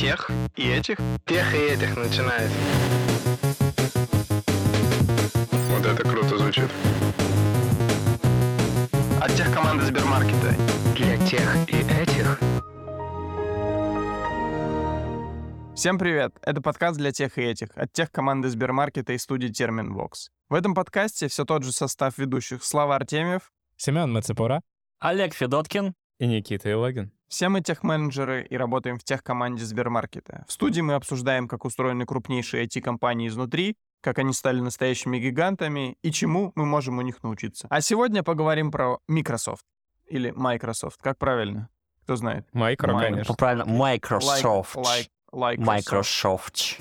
тех и этих? Тех и этих начинает. Вот это круто звучит. От тех команды Сбермаркета. Для тех и этих. Всем привет! Это подкаст для тех и этих, от тех команды Сбермаркета и студии Терминвокс. В этом подкасте все тот же состав ведущих Слава Артемьев, Семен Мацепура Олег Федоткин. и Никита Илогин. Все мы техменеджеры и работаем в техкоманде Сбермаркета. В студии мы обсуждаем, как устроены крупнейшие IT-компании изнутри, как они стали настоящими гигантами и чему мы можем у них научиться. А сегодня поговорим про Microsoft. Или Microsoft, как правильно? Кто знает? Майкро, Май- конечно. Правильно, Microsoft. Like, like, like Microsoft.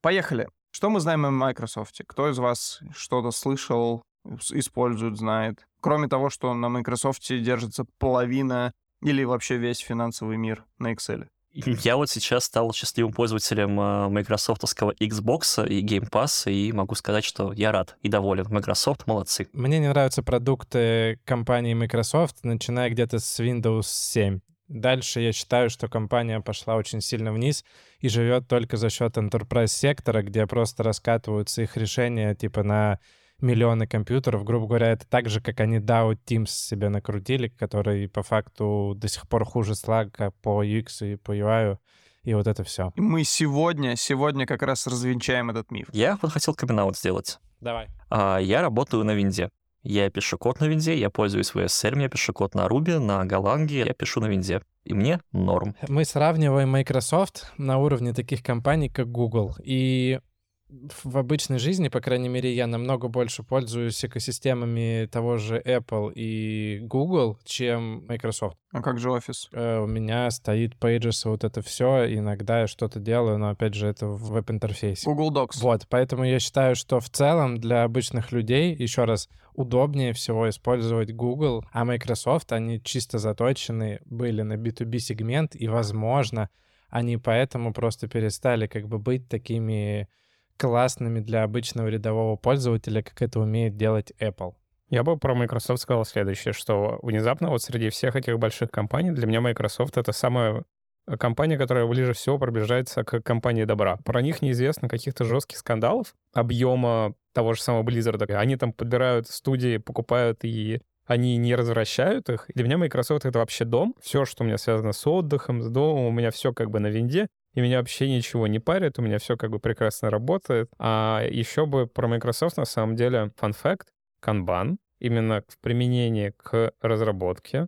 Поехали. Что мы знаем о Microsoft? Кто из вас что-то слышал, использует, знает? Кроме того, что на Microsoft держится половина или вообще весь финансовый мир на Excel. Я вот сейчас стал счастливым пользователем майкрософтовского Xbox и Game Pass, и могу сказать, что я рад и доволен. Microsoft молодцы. Мне не нравятся продукты компании Microsoft, начиная где-то с Windows 7. Дальше я считаю, что компания пошла очень сильно вниз и живет только за счет enterprise сектора, где просто раскатываются их решения типа на миллионы компьютеров. Грубо говоря, это так же, как они DAO Teams себе накрутили, который по факту до сих пор хуже Slack по UX и по UI, и вот это все. Мы сегодня, сегодня как раз развенчаем этот миф. Я вот хотел камин сделать. Давай. А, Я работаю на винде. Я пишу код на винде, я пользуюсь VSL, я пишу код на Ruby, на Голландии, я пишу на винде. И мне норм. Мы сравниваем Microsoft на уровне таких компаний, как Google. И в обычной жизни, по крайней мере, я намного больше пользуюсь экосистемами того же Apple и Google, чем Microsoft. А как же офис? Э, У меня стоит Pages, вот это все. Иногда я что-то делаю, но опять же это в веб-интерфейсе. Google Docs. Вот, поэтому я считаю, что в целом для обычных людей, еще раз, удобнее всего использовать Google, а Microsoft, они чисто заточены были на B2B сегмент, и, возможно, они поэтому просто перестали как бы быть такими классными для обычного рядового пользователя, как это умеет делать Apple. Я бы про Microsoft сказал следующее, что внезапно вот среди всех этих больших компаний для меня Microsoft — это самая компания, которая ближе всего приближается к компании добра. Про них неизвестно каких-то жестких скандалов, объема того же самого Blizzard. Они там подбирают студии, покупают и они не развращают их. Для меня Microsoft — это вообще дом. Все, что у меня связано с отдыхом, с домом, у меня все как бы на винде. И меня вообще ничего не парит, у меня все как бы прекрасно работает. А еще бы про Microsoft на самом деле fact, Kanban именно в применении к разработке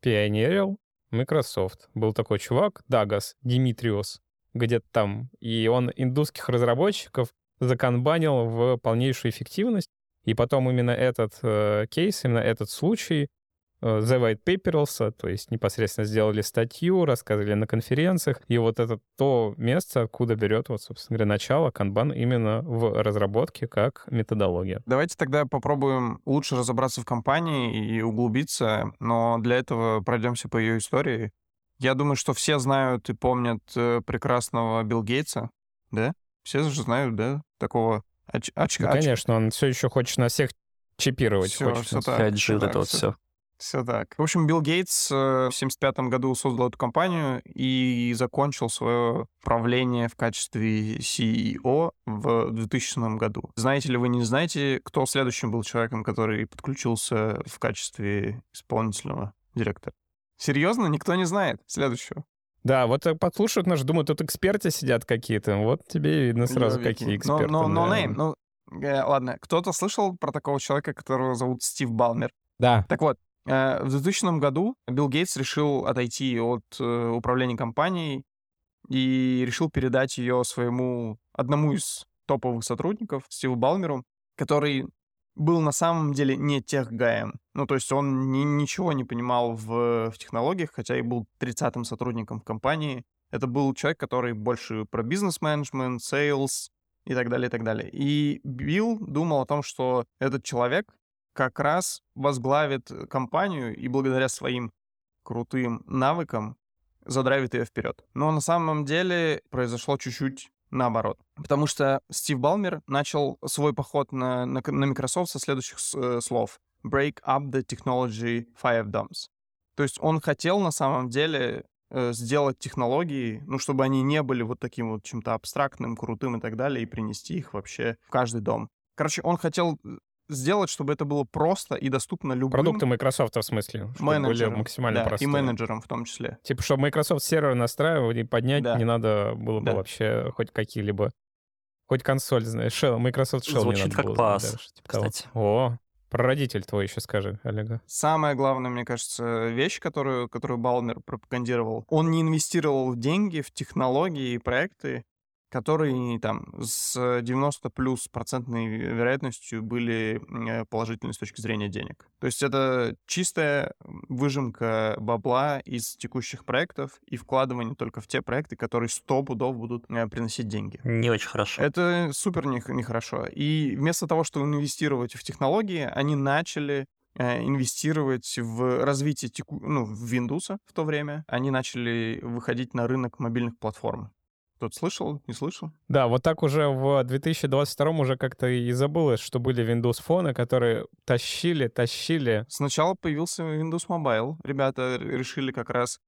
пионерил Microsoft. Был такой чувак, Дагас Димитриус, где-то там, и он индусских разработчиков заканбанил в полнейшую эффективность. И потом именно этот э, кейс, именно этот случай The White Paperless, то есть непосредственно сделали статью, рассказывали на конференциях, и вот это то место, откуда берет, вот, собственно говоря, начало канбан именно в разработке как методология. Давайте тогда попробуем лучше разобраться в компании и углубиться, но для этого пройдемся по ее истории. Я думаю, что все знают и помнят э, прекрасного Билл Гейтса, да? Все же знают, да? Такого оч- очка- Ну, оч- конечно, он все еще хочет нас всех чипировать. Всё, хочет нас. так. 5G, всё вот так, это вот все. Все так. В общем, Билл Гейтс э, в 75 году создал эту компанию и закончил свое правление в качестве CEO в 2000 году. Знаете ли вы, не знаете, кто следующим был человеком, который подключился в качестве исполнительного директора? Серьезно? Никто не знает следующего. Да, вот э, подслушивают нас, думают, тут эксперты сидят какие-то. Вот тебе и видно сразу, Ёлки. какие эксперты. Но, но, no да. name. Ну, э, ладно, кто-то слышал про такого человека, которого зовут Стив Балмер? Да, Так вот, в 2000 году Билл Гейтс решил отойти от э, управления компанией и решил передать ее своему одному из топовых сотрудников, Стиву Балмеру, который был на самом деле не техгаем. Ну, то есть он ни- ничего не понимал в, в технологиях, хотя и был 30-м сотрудником в компании. Это был человек, который больше про бизнес-менеджмент, sales и так далее, и так далее. И Билл думал о том, что этот человек как раз возглавит компанию и благодаря своим крутым навыкам задрайвит ее вперед. Но на самом деле произошло чуть-чуть наоборот. Потому что Стив Балмер начал свой поход на, на, на Microsoft со следующих э, слов. Break up the technology fiefdoms. То есть он хотел на самом деле э, сделать технологии, ну, чтобы они не были вот таким вот чем-то абстрактным, крутым и так далее, и принести их вообще в каждый дом. Короче, он хотел э, сделать, чтобы это было просто и доступно любым Продукты Microsoft в смысле, чтобы были менеджерам. максимально да, простые. и менеджерам в том числе. Типа, чтобы Microsoft сервер настраивать и поднять Да. не надо было бы Да. вообще хоть какие-либо... Хоть консоль, знаешь, Shell, Microsoft Shell Звучит не надо как было PaaS, даже, типа того. кстати. О, прародитель твой еще скажи, Олега. Самая главная, мне кажется, вещь, которую, которую Балмер пропагандировал, он не инвестировал в деньги, в технологии и проекты, которые там с 90 плюс процентной вероятностью были э, положительны с точки зрения денег. То есть это чистая выжимка бабла из текущих проектов и вкладывание только в те проекты, которые 100 пудов будут э, приносить деньги. Не очень хорошо. Это супер нех- нехорошо. И вместо того, чтобы инвестировать в технологии, они начали э, инвестировать в развитие теку... ну, в Windows в то время. Они начали выходить на рынок мобильных платформ. Кто-то слышал? Не слышал? Да, вот так уже в 2022 уже как-то и забылось, что были Windows фоны, которые тащили, тащили. Сначала появился Windows Mobile. Ребята решили как раз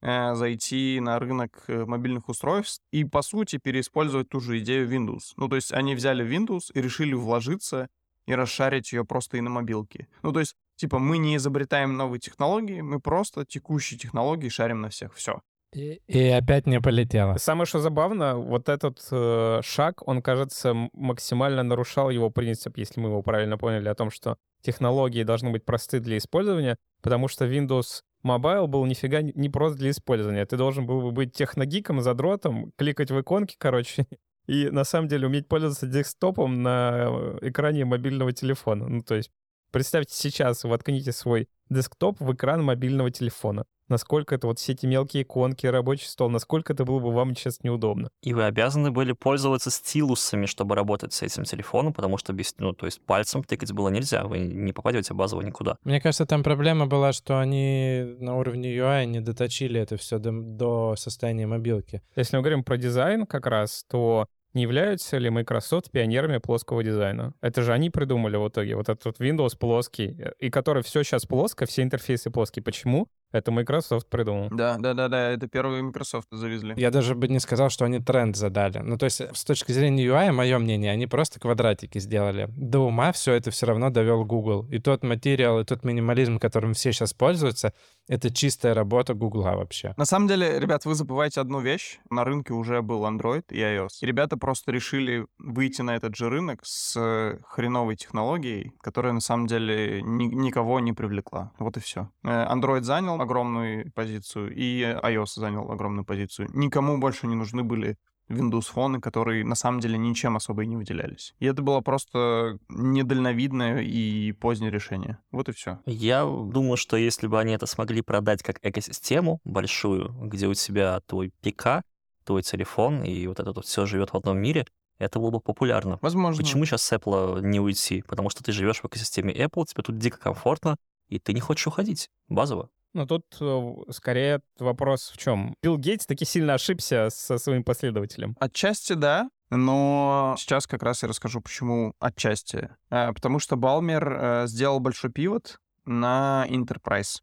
э, зайти на рынок э, мобильных устройств и, по сути, переиспользовать ту же идею Windows. Ну, то есть они взяли Windows и решили вложиться и расшарить ее просто и на мобилке. Ну, то есть, типа, мы не изобретаем новые технологии, мы просто текущие технологии шарим на всех. Все. И, и опять не полетело. Самое, что забавно, вот этот э, шаг, он, кажется, максимально нарушал его принцип, если мы его правильно поняли, о том, что технологии должны быть просты для использования, потому что Windows Mobile был нифига не не прост для использования. Ты должен был бы быть техногиком, задротом, кликать в иконки, короче, и на самом деле уметь пользоваться десктопом на э, экране мобильного телефона. Ну, то есть, представьте сейчас, воткните свой десктоп в экран мобильного телефона. Насколько это вот все эти мелкие иконки, рабочий стол, насколько это было бы вам сейчас неудобно. И вы обязаны были пользоваться стилусами, чтобы работать с этим телефоном, потому что без, ну, то есть пальцем тыкать было нельзя, вы не попадете базово никуда. Мне кажется, там проблема была, что они на уровне UI не доточили это все до, до состояния мобилки. Если мы говорим про дизайн как раз, то не являются ли Microsoft пионерами плоского дизайна? Это же они придумали в итоге вот этот вот Windows плоский, э, и который все сейчас плоско, все интерфейсы плоские. Почему? Это Microsoft придумал. Да, да, да, да, это первые Microsoft завезли. Я даже бы не сказал, что они тренд задали. Ну, то есть, с точки зрения UI, мое мнение, они просто квадратики сделали. До ума все это все равно довел Google. И тот материал, и тот минимализм, которым все сейчас пользуются, это чистая работа Гугла вообще. На самом деле, ребят, вы забываете одну вещь. На рынке уже был Android и iOS. И ребята просто решили выйти на этот же рынок с э, хреновой технологией, которая на самом деле ни- никого не привлекла. Вот и все. Android занял огромную позицию, и iOS занял огромную позицию. Никому больше не нужны были Windows фоны, которые на самом деле ничем особо и не выделялись. И это было просто недальновидное и позднее решение. Вот и все. Я думаю, что если бы они это смогли продать как экосистему большую, где у тебя твой ПК, твой телефон, и вот это вот все живет в одном мире, это было бы популярно. Возможно. Почему сейчас с Apple не уйти? Потому что ты живешь в экосистеме Apple, тебе тут дико комфортно, и ты не хочешь уходить. Базово. Но тут э, скорее вопрос в чем? Билл Гейтс таки сильно ошибся со своим последователем. Отчасти да, но сейчас как раз я расскажу, почему отчасти. Э, Потому что Балмер э, сделал большой пивот на Enterprise.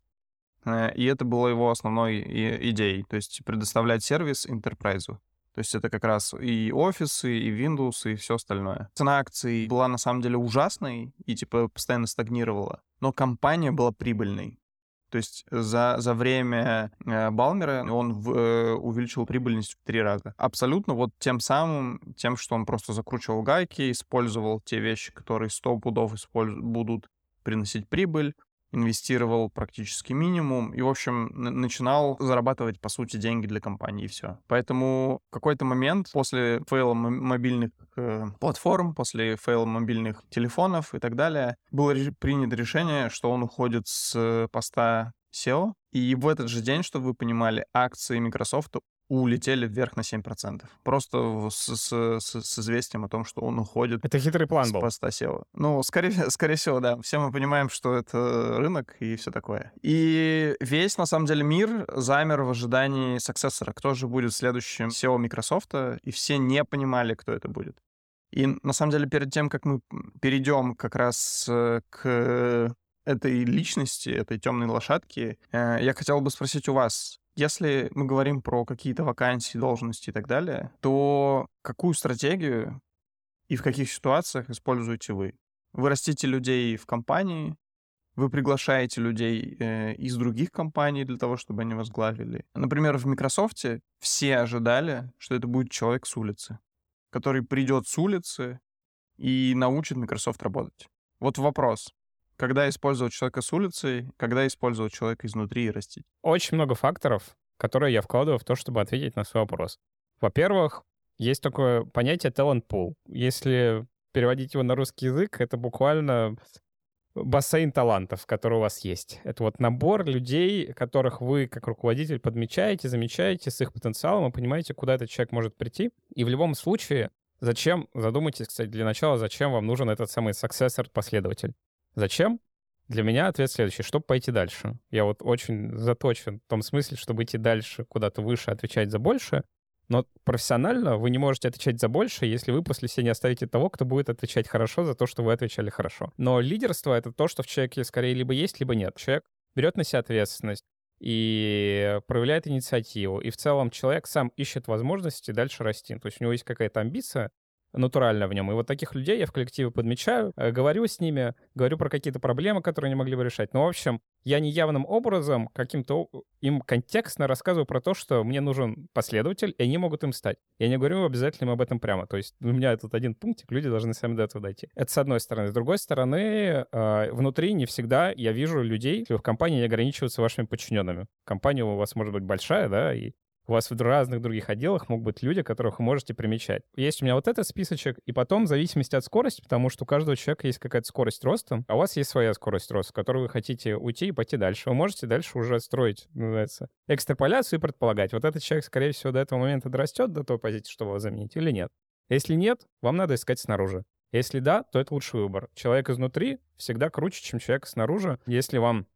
И это было его основной идеей, то есть предоставлять сервис Enterprise. То есть это как раз и офисы, и Windows, и все остальное. Цена акций была на самом деле ужасной и типа постоянно стагнировала, но компания была прибыльной. То есть за, за время э, Балмера он в- э, увеличил прибыльность в три раза. Абсолютно вот тем самым, тем, что он просто закручивал гайки, использовал те вещи, которые 100 пудов использ- будут приносить прибыль, инвестировал практически минимум и, в общем, начинал зарабатывать, по сути, деньги для компании, и все. Поэтому в какой-то момент после фейла мобильных э, платформ, после фейла мобильных телефонов и так далее, было ре- принято решение, что он уходит с поста SEO, и в этот же день, чтобы вы понимали, акции Microsoft улетели вверх на 7%. Просто с, с- с- с известием о том, что он уходит Это хитрый план с был. поста SEO. Ну, скорее, скорее всего, да. Все мы понимаем, что это рынок и все такое. И весь, на самом деле, мир замер в ожидании саксессора. Кто же будет следующим SEO Microsoft? И все не понимали, кто это будет. И на самом деле, перед тем, как мы перейдем как раз э, к этой личности, этой темной лошадки, э, я хотел бы спросить у вас, Если мы говорим про какие-то вакансии, должности и так далее, то какую стратегию и в каких ситуациях используете вы? Вы растите людей в компании, вы приглашаете людей э, из других компаний для того, чтобы они возглавили. Например, в Microsoft все ожидали, что это будет человек с улицы, который придет с улицы и научит Microsoft работать. Вот вопрос. Когда использовать человека с улицы, когда использовать человека изнутри и растить? Очень много факторов, которые я вкладываю в то, чтобы ответить на свой вопрос. Во-первых, есть такое понятие talent pool. Если переводить его на русский язык, это буквально бассейн талантов, который у вас есть. Это вот набор людей, которых вы как руководитель подмечаете, замечаете с их потенциалом и понимаете, куда этот человек может прийти. И в любом случае, зачем, задумайтесь, кстати, для начала, зачем вам нужен этот самый successor-последователь. Зачем? Для меня ответ следующий. Чтобы пойти дальше. Я вот очень заточен в том смысле, чтобы идти дальше, куда-то выше, отвечать за большее. Но профессионально вы не можете отвечать за больше, если вы после себя не оставите того, кто будет отвечать хорошо за то, что вы отвечали хорошо. Но лидерство — это то, что в человеке скорее либо есть, либо нет. Человек берет на себя ответственность и проявляет инициативу. И в целом человек сам ищет возможности дальше расти. То есть у него есть какая-то амбиция, натурально в нем. И вот таких людей я в коллективе подмечаю, э, говорю с ними, говорю про какие-то проблемы, которые они могли бы решать. Но, в общем, я неявным образом каким-то им контекстно рассказываю про то, что мне нужен последователь, и они могут им стать. Я не говорю обязательно им об этом прямо. То есть у меня тут один пунктик, люди должны сами до этого дойти. Это с одной стороны. С другой стороны, э, внутри не всегда я вижу людей, если в компании не ограничиваются вашими подчиненными. Компания у вас может быть большая, да, и у вас в разных других отделах могут быть люди, которых вы можете примечать. Есть у меня вот этот списочек, и потом в зависимости от скорости, потому что у каждого человека есть какая-то скорость роста, а у вас есть своя скорость роста, в которую вы хотите уйти и пойти дальше. Вы можете дальше уже строить, называется, экстраполяцию и предполагать, вот этот человек, скорее всего, до этого момента дорастет до той позиции, чтобы его заменить, или нет. Если нет, вам надо искать снаружи. Если да, то это лучший выбор. Человек изнутри всегда круче, чем человек снаружи, если вам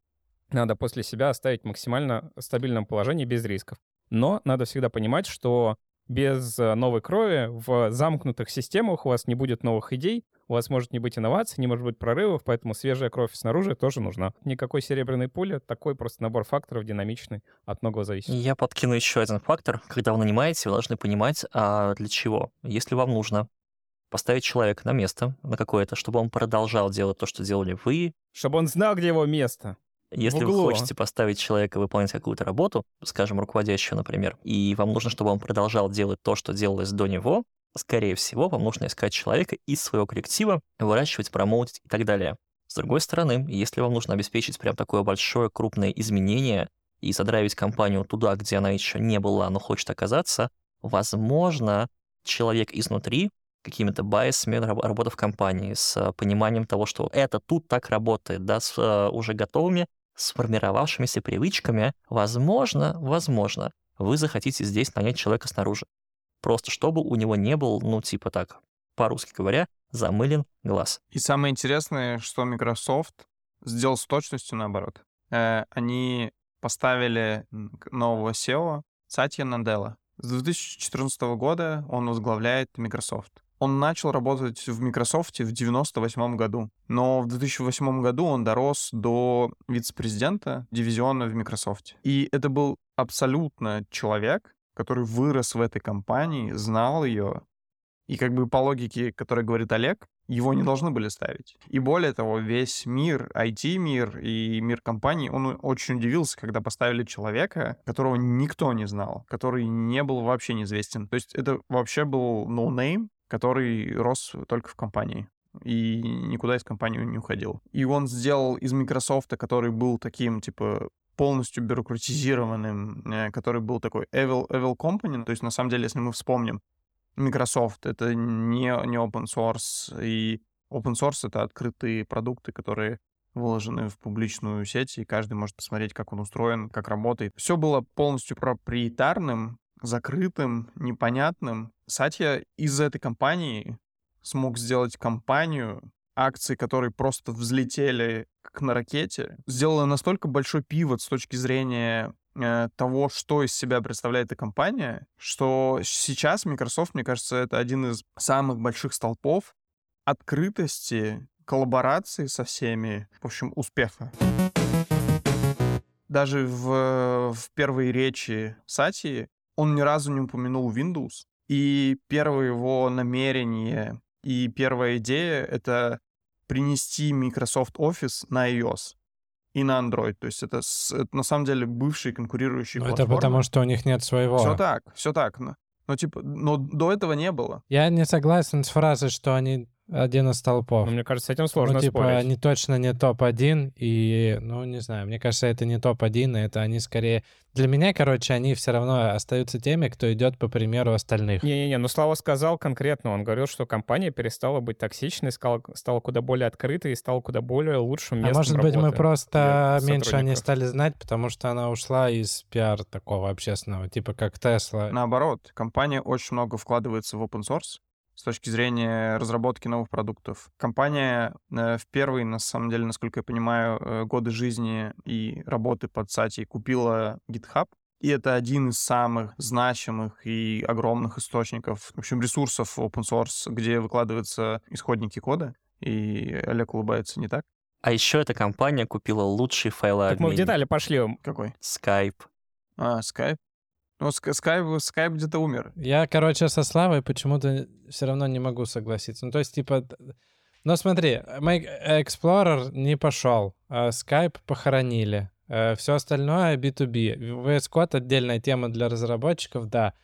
надо после себя оставить максимально стабильном положении без рисков. Но надо всегда понимать, что без э, новой крови в замкнутых системах у вас не будет новых идей, у вас может не быть инноваций, не может быть прорывов, поэтому свежая кровь снаружи тоже нужна. Никакой серебряной пули, такой просто набор факторов динамичный, от многого зависит. Я подкину еще один фактор. Когда вы нанимаете, вы должны понимать, а для чего. Если вам нужно поставить человека на место, на какое-то, чтобы он продолжал делать то, что делали вы. Чтобы он знал, где его место. Если вы хотите поставить человека выполнять какую-то работу, скажем, руководящую, например, и вам нужно, чтобы он продолжал делать то, что делалось до него, скорее всего, вам нужно искать человека из своего коллектива, выращивать, промоутить и так далее. С другой стороны, если вам нужно обеспечить прям такое большое, крупное изменение и задравить компанию туда, где она еще не была, но хочет оказаться, возможно, человек изнутри какими-то байсами работы в компании, с пониманием того, что это тут так работает, да, с э, уже готовыми сформировавшимися привычками, возможно, возможно, вы захотите здесь нанять человека снаружи. Просто чтобы у него не был, ну, типа так, по-русски говоря, замылен глаз. И самое интересное, что Microsoft сделал с точностью наоборот. Э, они поставили нового SEO Сатья Наделла. С 2014 года он возглавляет Microsoft. Он начал работать в Microsoft в 98 году, но в 2008 году он дорос до вице-президента дивизиона в Microsoft. И это был абсолютно человек, который вырос в этой компании, знал ее, и как бы по логике, которой говорит Олег, его не должны были ставить. И более того, весь мир, IT-мир и мир компаний, он очень удивился, когда поставили человека, которого никто не знал, который не был вообще неизвестен. То есть это вообще был no-name, который рос только в компании и никуда из компании не уходил. И он сделал из Microsoft, который был таким, типа, полностью бюрократизированным, э, который был такой evil, evil company, то есть, на самом деле, если мы вспомним, Microsoft — это не, не open source, и open source — это открытые продукты, которые выложены в публичную сеть, и каждый может посмотреть, как он устроен, как работает. Все было полностью проприетарным, закрытым, непонятным. Сатья из этой компании смог сделать компанию, акции которые просто взлетели как на ракете, сделала настолько большой пивот с точки зрения э, того, что из себя представляет эта компания, что сейчас Microsoft, мне кажется, это один из самых больших столпов открытости, коллаборации со всеми, в общем, успеха. даже в, в первой речи Сати он ни разу не упомянул Windows. И первое его намерение и первая идея — это принести Microsoft Office на iOS и на Android. То есть это, это на самом деле бывшие конкурирующие Ну, Это потому, что у них нет своего. Все так, все так. Но, но, типа, но до этого не было. Я не согласен с фразой, что они один из толпов. Но мне кажется, с этим сложно ну, типа, спорить. они точно не топ-1, и, ну, не знаю, мне кажется, это не топ-1, это они скорее... Для меня, короче, они все равно остаются теми, кто идет по примеру остальных. Не-не-не, ну Слава сказал конкретно, он говорил, что компания перестала быть токсичной, стала, стала куда более открытой и стала куда более лучшим А местом может быть, мы просто меньше о ней сотрудников. стали знать, потому что она ушла из пиар такого общественного, типа как Тесла. Наоборот, компания очень много вкладывается в open source с точки зрения разработки новых продуктов. Компания э, в первые, на самом деле, насколько я понимаю, э, годы жизни и работы под Сати купила GitHub, и это один из самых значимых и огромных источников, в общем, ресурсов open source, где выкладываются исходники кода. И Олег улыбается, не так? А еще эта компания купила лучший Так мы в файлообменник. детали пошли. Какой? Skype. А, Skype. Ну, Skype, Skype где-то умер. Я, короче, со Славой почему-то все равно не могу согласиться. Ну, то есть, типа... Ну, смотри, Make Explorer не пошел, а Skype похоронили. Все остальное B2B. VS Code отдельная тема для разработчиков, да.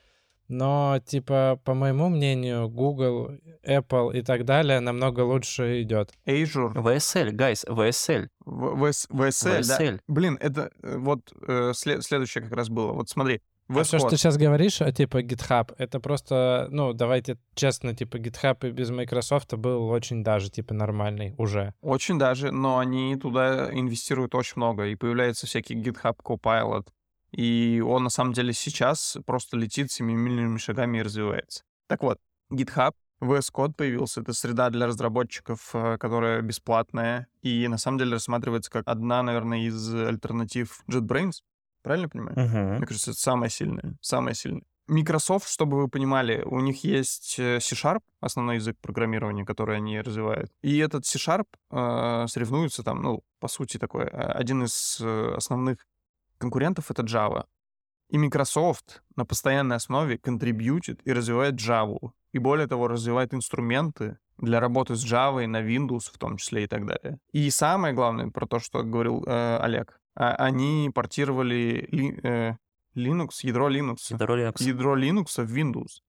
Но, типа, по моему мнению, Google, Apple и так далее намного лучше идет. Azure, VSL, guys, VSL. В- VS VSL, да. VSL. Блин, это э, вот э, след- следующее как раз было. Вот смотри, А все, что ты сейчас говоришь, а, типа GitHub, это просто, ну, давайте честно, типа GitHub и без Microsoft был очень даже, типа, нормальный уже. Очень даже, но они туда инвестируют очень много, и появляется всякий GitHub Copilot, и он на самом деле сейчас просто летит семимильными шагами и развивается. Так вот, GitHub, VS Code появился, это среда для разработчиков, э, которая бесплатная, и на самом деле рассматривается как одна, наверное, из альтернатив JetBrains. Правильно понимаю? Мгм. Мне кажется, это самое сильное. Самое сильное. Microsoft, чтобы вы понимали, у них есть э, C-Sharp, основной язык программирования, который они развивают. И этот C-Sharp э, соревнуется там, ну, по сути, такой, э, один из э, основных конкурентов — это Java. И Microsoft на постоянной основе контрибьютит и развивает Java. И более того, развивает инструменты для работы с Java на Windows в том числе и так далее. И самое главное про то, что говорил э, Олег. А- они портировали ли- э, Linux, ядро Linux, Ядро Linux. ядро Linux в Windows.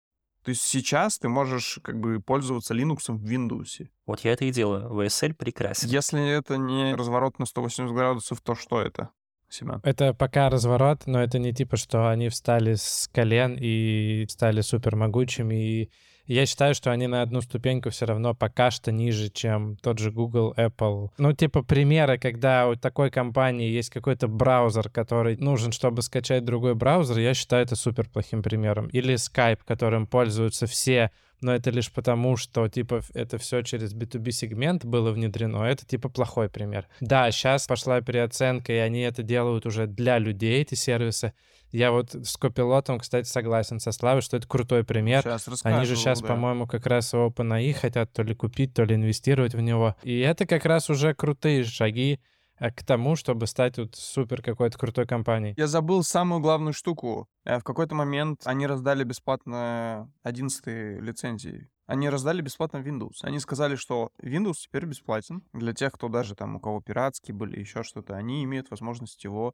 То есть сейчас ты можешь как бы пользоваться Linux в Windows. Вот я это и делаю. VSL прекрасен. Если это не разворот на 180 градусов, то что это, Семен? Это пока разворот, но это не типа, что они встали с колен и стали супер могучими. И я считаю, что они на одну ступеньку все равно пока что ниже, чем тот же Google, Apple. Ну, типа примеры, когда у такой компании есть какой-то браузер, который нужен, чтобы скачать другой браузер, я считаю это супер плохим примером. Или Skype, которым пользуются все, но это лишь потому, что, типа, это все через B2B сегмент было внедрено. Это, типа, плохой пример. Да, сейчас пошла переоценка, и они это делают уже для людей, эти сервисы. Я вот с копилотом, кстати, согласен со Славой, что это крутой пример. Сейчас расскажу. Они же сейчас, да. по-моему, как раз OpenAI хотят то ли купить, то ли инвестировать в него. И это как раз уже крутые шаги э, к тому, чтобы стать вот супер какой-то крутой компанией. Я забыл самую главную штуку. Э, В какой-то момент они раздали бесплатно 11 лицензии. Они раздали бесплатно Windows. Они сказали, что Windows теперь бесплатен для тех, кто даже там, у кого пиратский были, еще что-то. Они имеют возможность его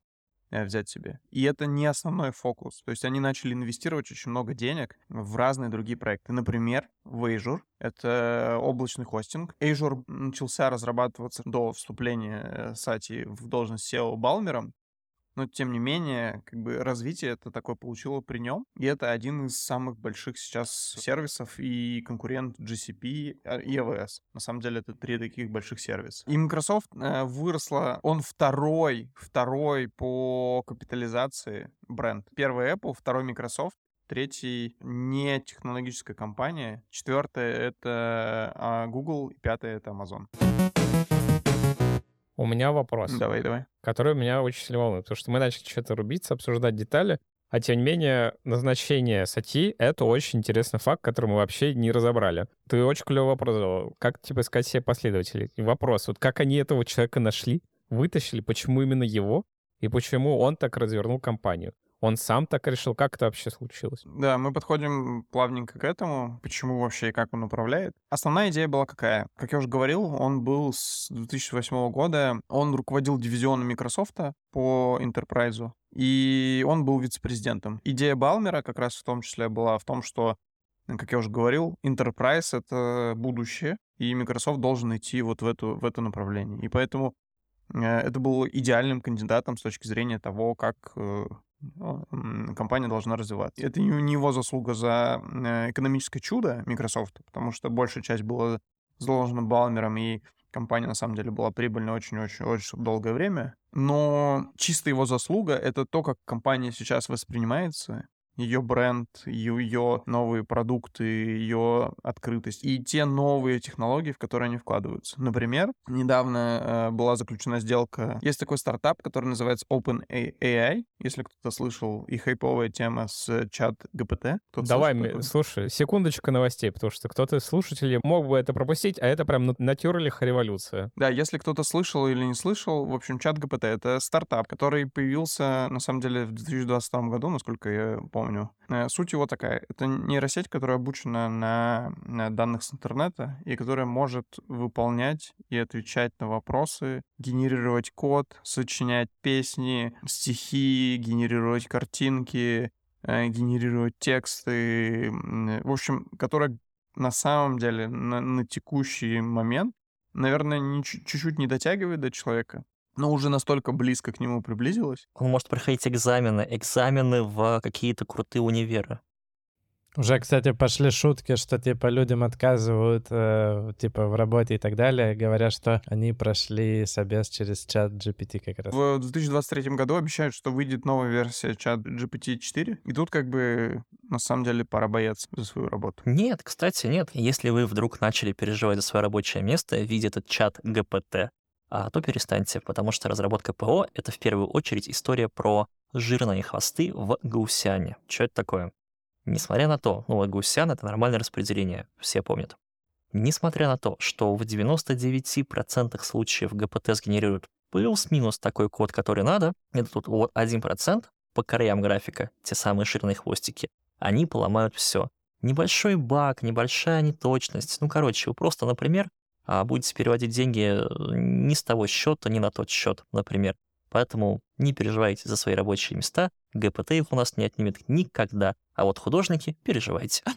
взять себе. И это не основной фокус. То есть они начали инвестировать очень много денег в разные другие проекты. Например, в Azure. Это облачный хостинг. Azure начался разрабатываться до вступления э, Сати в должность SEO Балмером. Но, тем не менее, как бы развитие это такое получило при нем. И это один из самых больших сейчас сервисов и конкурент GCP а, и AWS. На самом деле, это три таких больших сервиса. И Microsoft э, выросла, он второй, второй по капитализации бренд. Первый Apple, второй Microsoft, третий не технологическая компания, четвертое это а, Google, и пятое это Amazon. У меня вопрос, Давай, давай. который меня очень сильно волнует, потому что мы начали что-то рубиться, обсуждать детали, а тем не менее назначение сати — это очень интересный факт, который мы вообще не разобрали. Ты очень клевый вопрос задал. Как, типа, искать себе последователей? И вопрос, вот как они этого человека нашли, вытащили, почему именно его, и почему он так развернул компанию. Он сам так решил, как это вообще случилось? Да, мы подходим плавненько к этому, почему вообще и как он управляет. Основная идея была какая? Как я уже говорил, он был с 2008 года, он руководил дивизионом Microsoft по Enterprise, и он был вице-президентом. Идея Балмера как раз в том числе была в том, что как я уже говорил, Enterprise — это будущее, и Microsoft должен идти вот в, эту, в это направление. И поэтому э, это был идеальным кандидатом с точки зрения того, как э, компания должна развиваться. Это не его заслуга за э, экономическое чудо Microsoft, потому что большая часть была заложена Балмером, и компания на самом деле была прибыльной очень-очень-очень долгое время. Но чисто его заслуга — это то, как компания сейчас воспринимается, ее бренд, ее новые продукты, ее открытость и те новые технологии, в которые они вкладываются. Например, недавно э, была заключена сделка. Есть такой стартап, который называется OpenAI, если кто-то слышал, и хайповая тема с чат GPT. Давай, слышал, слушай, секундочку новостей, потому что кто-то из слушателей мог бы это пропустить, а это прям натюрлих революция. Да, если кто-то слышал или не слышал, в общем, чат GPT — это стартап, который появился, на самом деле, в 2022 году, насколько я помню, помню. Э, суть его такая. Это нейросеть, которая обучена на, данных с интернета и которая может выполнять и отвечать на вопросы, генерировать код, сочинять песни, стихи, генерировать картинки, э, генерировать тексты. В общем, которая на самом деле на, на текущий момент, наверное, чуть-чуть не дотягивает до человека, но уже настолько близко к нему приблизилась. Он может проходить экзамены, экзамены в какие-то крутые универы. Уже, кстати, пошли шутки, что типа людям отказывают э, типа в работе и так далее, говоря, что они прошли собес через чат GPT как раз. В 2023 году обещают, что выйдет новая версия чат GPT 4, и тут как бы на самом деле пора бояться за свою работу. Нет, кстати, нет. Если вы вдруг начали переживать за свое рабочее место, видя этот чат GPT, то перестаньте, потому что разработка ПО — это в первую очередь история про жирные хвосты в гаусяне. Что это такое? Несмотря на то, ну вот гаусян — это нормальное распределение, все помнят. Несмотря на то, что в 99% случаев ГПТ сгенерирует плюс-минус такой код, который надо, это тут вот 1% по краям графика, те самые жирные хвостики, они поломают все. Небольшой баг, небольшая неточность. Ну, короче, вы просто, например, а будете переводить деньги э, не с того счета, не на тот счет, например. Поэтому не переживайте за свои рабочие места, ГПТ их у нас не отнимет никогда, а вот художники переживайте.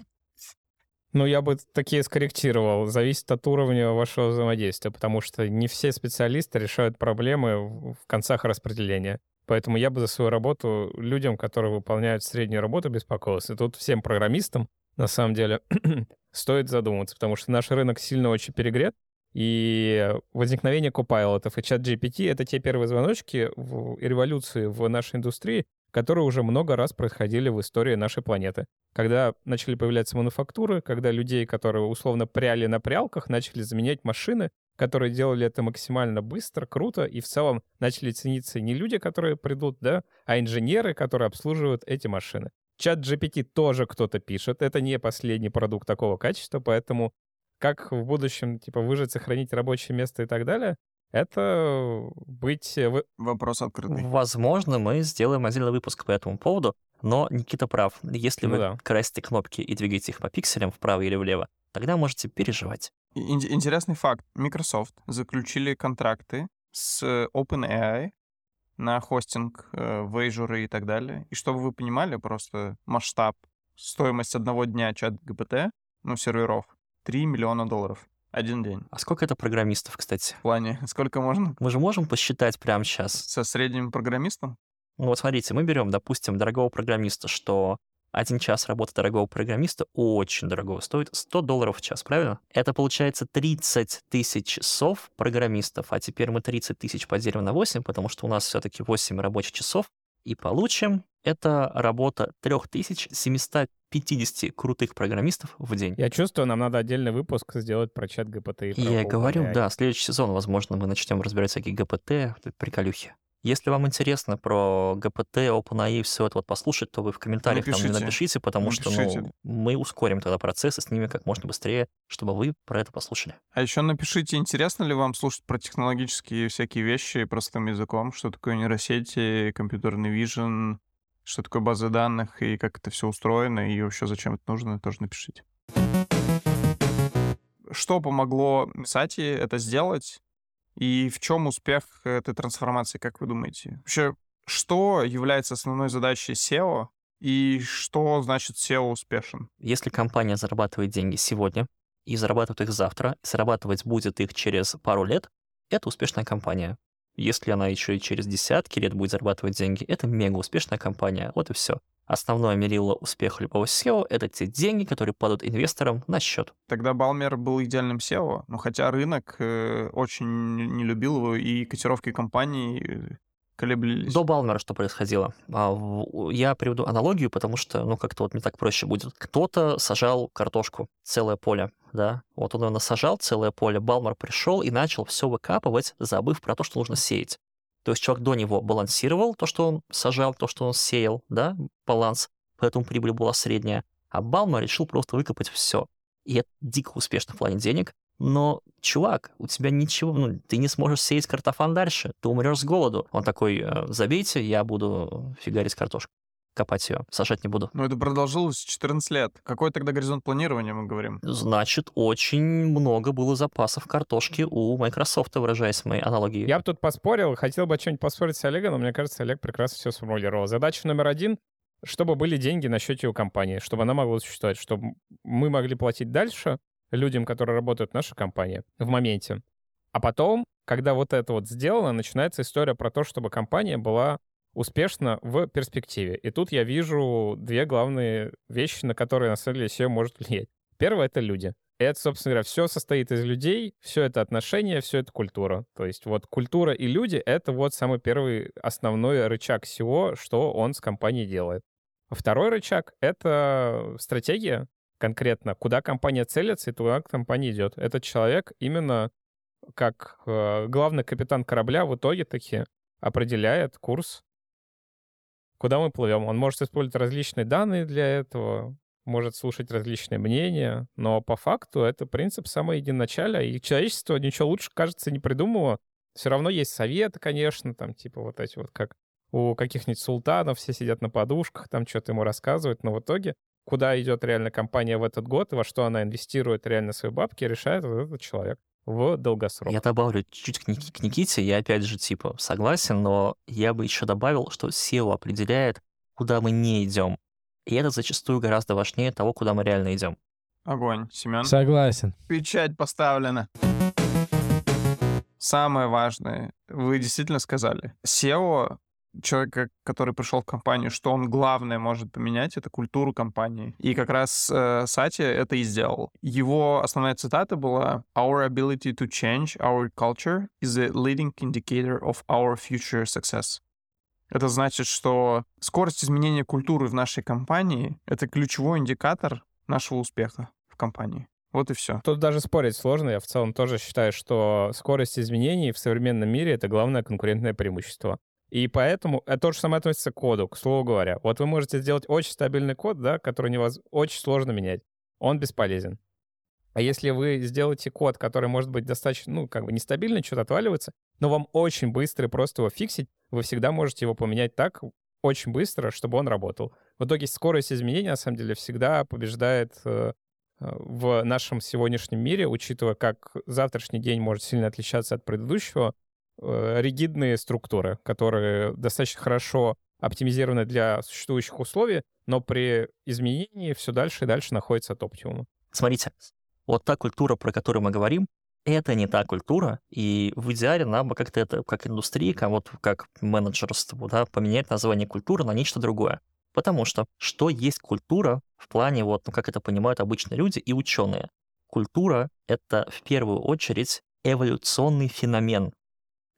Ну, я бы такие скорректировал. Зависит от уровня вашего взаимодействия, потому что не все специалисты решают проблемы в концах распределения. Поэтому я бы за свою работу людям, которые выполняют среднюю работу, беспокоился. Тут всем программистам, на самом деле, стоит задуматься, потому что наш рынок сильно очень перегрет, и возникновение копайлотов и чат GPT — это те первые звоночки в революции в нашей индустрии, которые уже много раз происходили в истории нашей планеты. Когда начали появляться мануфактуры, когда людей, которые условно пряли на прялках, начали заменять машины, которые делали это максимально быстро, круто, и в целом начали цениться не люди, которые придут, да, а инженеры, которые обслуживают эти машины. Чат GPT тоже кто-то пишет. Это не последний продукт такого качества, поэтому как в будущем, типа, выжить, сохранить рабочее место и так далее, это быть... Вопрос открытый. Возможно, мы сделаем отдельный выпуск по этому поводу, но Никита прав. Если ну, вы да. красите кнопки и двигаете их по пикселям вправо или влево, тогда можете переживать. Интересный факт. Microsoft заключили контракты с OpenAI на хостинг э, в Azure и так далее. И чтобы вы понимали просто масштаб, стоимость одного дня чат ГПТ, ну, серверов, 3 миллиона долларов. Один день. А сколько это программистов, кстати? В плане, сколько можно? Мы же можем посчитать прямо сейчас. Со средним программистом? Ну вот смотрите, мы берем, допустим, дорогого программиста, что один час работы дорогого программиста очень дорого стоит 100 долларов в час, правильно? Это получается 30 тысяч часов программистов, а теперь мы 30 тысяч поделим на 8, потому что у нас все-таки 8 рабочих часов, и получим это работа 3750 крутых программистов в день. Я чувствую, нам надо отдельный выпуск сделать про чат ГПТ. И про Я говорю, да, следующий сезон, возможно, мы начнем разбирать всякие ГПТ, приколюхи. Если вам интересно про ГПТ, OpenAI, все это вот послушать, то вы в комментариях нам Напишите. напишите, потому что Напишите. ну, мы ускорим тогда процессы с ними как можно быстрее, чтобы вы про это послушали. А еще напишите, интересно ли вам слушать про технологические всякие вещи простым языком, что такое нейросети, компьютерный вижен, что такое базы данных и как это все устроено, и вообще зачем это нужно, тоже напишите. Что помогло Сати это сделать, и в чем успех этой трансформации, как вы думаете? Вообще, что является основной задачей SEO, и что значит SEO успешен? Если компания зарабатывает деньги сегодня и зарабатывает их завтра, зарабатывать будет их через пару лет, это успешная компания. Если она еще и через десятки лет будет зарабатывать деньги, это мега успешная компания. Вот и все. Основное мерило успеха любого SEO — это те деньги, которые падают инвесторам на счет. Тогда Балмер был идеальным SEO, но хотя рынок э, очень не любил его, и котировки компаний э, колеблились. До Балмера что происходило? А, Я приведу аналогию, потому что, ну, как-то вот мне так проще будет. Кто-то сажал картошку, целое поле, да? Вот он ее насажал, целое поле, Балмер пришел и начал все выкапывать, забыв про то, что нужно сеять. То есть человек до него балансировал то, что он сажал, то, что он сеял, да, баланс, поэтому прибыль была средняя. А Балмер решил просто выкопать все. И это дико успешно в плане денег. Но, чувак, у тебя ничего, ну, ты не сможешь сеять картофан дальше, ты умрешь с голоду. Он такой, «Э, забейте, я буду фигарить картошку, копать ее, сажать не буду. Но это продолжилось 14 лет. Какой тогда горизонт планирования мы говорим? Значит, очень много было запасов картошки у Microsoft, выражаясь в моей аналогии. Я бы тут поспорил, хотел бы что-нибудь поспорить с Олегом, но мне кажется, Олег прекрасно все сформулировал. Задача номер один — чтобы были деньги на счете у компании, чтобы она могла существовать, чтобы мы могли платить дальше людям, которые работают в нашей компании в моменте. А потом, когда вот это вот сделано, начинается история про то, чтобы компания была успешна в перспективе. И тут я вижу две главные вещи, на которые на самом деле SEO может влиять. Первое — это люди. Это, собственно говоря, все состоит из людей, все это отношения, все это культура. То есть вот культура и люди — это вот самый первый основной рычаг всего, что он с компанией делает. Второй рычаг — это стратегия конкретно, куда компания целится и туда компания идет. Этот человек именно как э, главный капитан корабля в итоге таки определяет курс, куда мы плывем. Он может использовать различные данные для этого, может слушать различные мнения, но по факту это принцип самого единоначаля, и человечество ничего лучше, кажется, не придумало. Все равно есть советы, конечно, там типа вот эти вот как у каких-нибудь султанов все сидят на подушках, там что-то ему рассказывают, но в итоге куда идет реально компания в этот год, и во что она инвестирует реально свои бабки, решает вот этот человек в долгосрок. Я добавлю чуть-чуть к, Ник- к Никите, я опять же типа согласен, но я бы еще добавил, что SEO определяет, куда мы не идем. И это зачастую гораздо важнее того, куда мы реально идем. Огонь. Семен? Согласен. Печать поставлена. Самое важное, вы действительно сказали. SEO, человека, который пришел в компанию, что он главное может поменять, это культуру компании. И как раз э, Сати это и сделал. Его основная цитата была «Our ability to change our culture is a leading indicator of our future success». Это значит, что скорость изменения культуры в нашей компании — это ключевой индикатор нашего успеха в компании. Вот и все. Тут даже спорить сложно. Я в целом тоже считаю, что скорость изменений в современном мире — это главное конкурентное преимущество. И поэтому это то же самое относится к коду, к слову говоря. Вот вы можете сделать очень стабильный код, да, который невоз... очень сложно менять. Он бесполезен. А если вы сделаете код, который может быть достаточно, ну, как бы нестабильный, что-то отваливается, но вам очень быстро и просто его фиксить, вы всегда можете его поменять так очень быстро, чтобы он работал. В итоге скорость изменения, на самом деле, всегда побеждает э, в нашем сегодняшнем мире, учитывая, как завтрашний день может сильно отличаться от предыдущего, э, ригидные структуры, которые достаточно хорошо оптимизированы для существующих условий, но при изменении все дальше и дальше находится от оптимума. Смотрите, вот та культура, про которую мы говорим, это не та культура, и в идеале нам бы как-то это, как индустрия, как вот как менеджерство, да, поменять название культуры на нечто другое. Потому что что есть культура в плане, вот, ну, как это понимают обычные люди и ученые? Культура — это в первую очередь эволюционный феномен.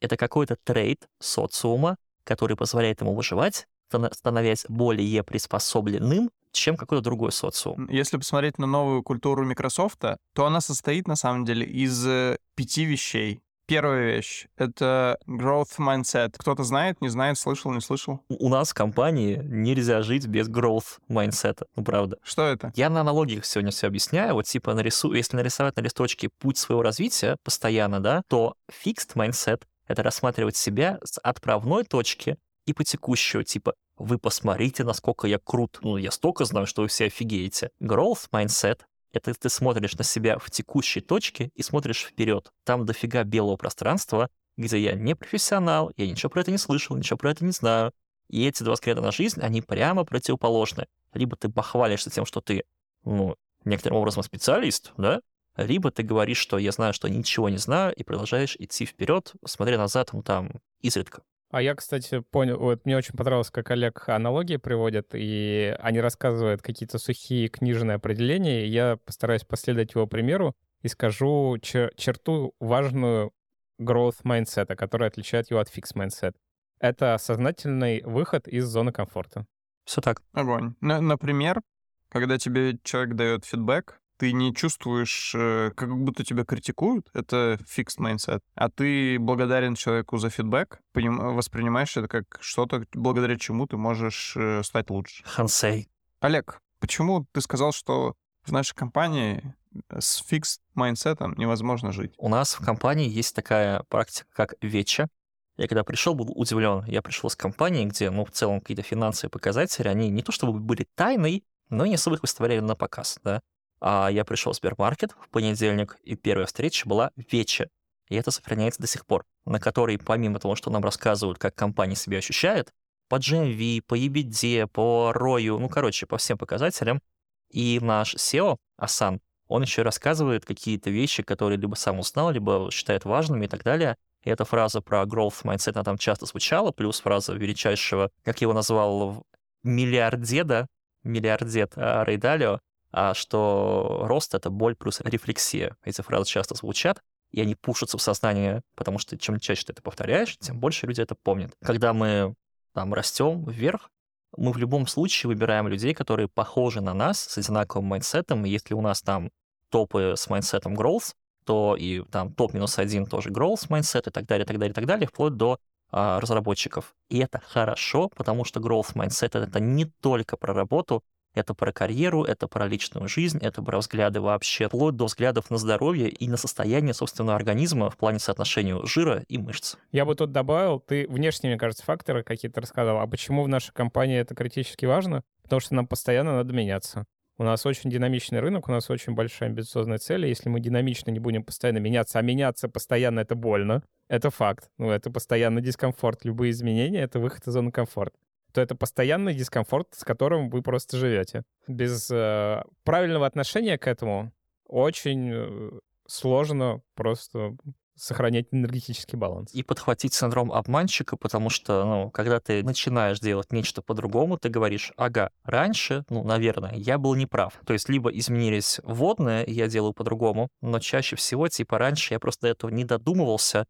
Это какой-то трейд социума, который позволяет ему выживать, становясь более приспособленным, чем какой-то другой социум. Если посмотреть на новую культуру Microsoft, то она состоит на самом деле из э, пяти вещей. Первая вещь — это growth mindset. Кто-то знает, не знает, слышал, не слышал? У нас в компании нельзя жить без growth mindset а, ну правда. Что это? Я на аналогиях сегодня все объясняю. Вот типа нарису... если нарисовать на листочке путь своего развития постоянно, да, то fixed mindset — это рассматривать себя с отправной точки и по текущую, типа вы посмотрите, насколько я крут. Ну, я столько знаю, что вы все офигеете. Growth mindset это ты смотришь на себя в текущей точке и смотришь вперед. Там дофига белого пространства, где я не профессионал, я ничего про это не слышал, ничего про это не знаю. И эти два взгляда на жизнь, они прямо противоположны. Либо ты похвалишься тем, что ты, ну, некоторым образом специалист, да, либо ты говоришь, что я знаю, что ничего не знаю, и продолжаешь идти вперед, смотря назад, ну, там, изредка. А я, кстати, понял, вот мне очень понравилось, как Олег аналогии приводит, и они рассказывают какие-то сухие книжные определения, и я постараюсь последовать его примеру и скажу чер- черту важную growth mindset, которая отличает его от fixed mindset. Это сознательный выход из зоны комфорта. Все так. Огонь. На- например, когда тебе человек дает фидбэк, ты не чувствуешь, э, как будто тебя критикуют, это fixed mindset, а ты благодарен человеку за фидбэк, поним- воспринимаешь это как что-то, благодаря чему ты можешь э, стать лучше. Хансей. Олег, почему ты сказал, что в нашей компании с fixed mindset невозможно жить? У нас в компании есть такая практика, как веча. Я когда пришел, был удивлен. Я пришел с компании, где, ну, в целом, какие-то финансовые показатели, они не то чтобы были тайной, но и не особо их выставляли на показ, да. А я пришел в Сбермаркет в понедельник, и первая встреча была вече. И это сохраняется до сих пор, на которой, помимо того, что нам рассказывают, как компания себя ощущает, по GMV, по EBITDA, по ROI, ну, короче, по всем показателям, и наш SEO, Асан, он еще рассказывает какие-то вещи, которые либо сам узнал, либо считает важными и так далее. И эта фраза про growth mindset, она там часто звучала, плюс фраза величайшего, как его назвал, миллиардеда, миллиардет а, Рейдалио, а, что рост — это боль плюс рефлексия. Эти фразы часто звучат, и они пушатся в сознание, потому что чем чаще ты это повторяешь, тем больше люди это помнят. Когда мы там растем вверх, мы в любом случае выбираем людей, которые похожи на нас, с одинаковым mindset ом, и если у нас там топы с mindset ом growth, то и там топ минус один тоже growth mindset и так далее, так далее, так далее, вплоть до а, разработчиков. И это хорошо, потому что growth mindset — это не только про работу, это про карьеру, это про личную жизнь, это про взгляды вообще, вплоть до взглядов на здоровье и на состояние собственного организма в плане соотношения жира и мышц. Я бы тут добавил, ты внешние, мне кажется, факторы какие-то рассказал. А почему в нашей компании это критически важно? Потому что нам постоянно надо меняться. У нас очень динамичный рынок, у нас очень большие амбициозные цели. Если мы динамично не будем постоянно меняться, а меняться постоянно — это больно, это факт. Ну, это постоянный дискомфорт. Любые изменения — это выход из зоны комфорта то это постоянный дискомфорт, с которым вы просто живете. Без э, правильного отношения к этому очень э, сложно просто сохранять энергетический баланс. И подхватить синдром обманщика, потому что, ну, когда ты начинаешь делать нечто по-другому, ты говоришь, ага, раньше, ну, наверное, я был неправ. То есть либо изменились водные, я делаю по-другому, но чаще всего, типа, раньше я просто до этого не додумывался.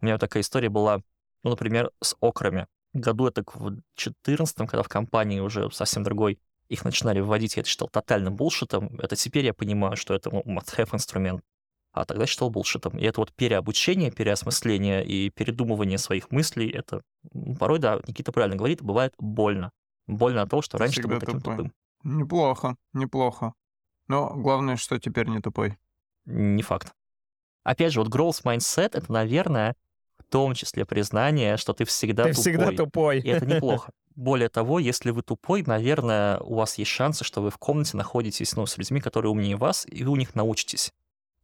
У меня вот такая история была, ну, например, с окрами году это в 14 когда в компании уже совсем другой их начинали вводить, я это считал тотальным булшитом. Это теперь я понимаю, что это ну, must-have инструмент. А тогда считал булшитом. И это вот переобучение, переосмысление и передумывание своих мыслей, это порой, да, Никита правильно говорит, бывает больно. Больно от того, что раньше ты был таким тупой. тупым. Неплохо, неплохо. Но главное, что теперь не тупой. Не факт. Опять же, вот growth mindset — это, наверное, том числе признание, что ты всегда Ты тупой. всегда тупой. И это неплохо. Более того, если вы тупой, наверное, у вас есть шансы, что вы в комнате находитесь ну, с людьми, которые умнее вас, и вы у них научитесь.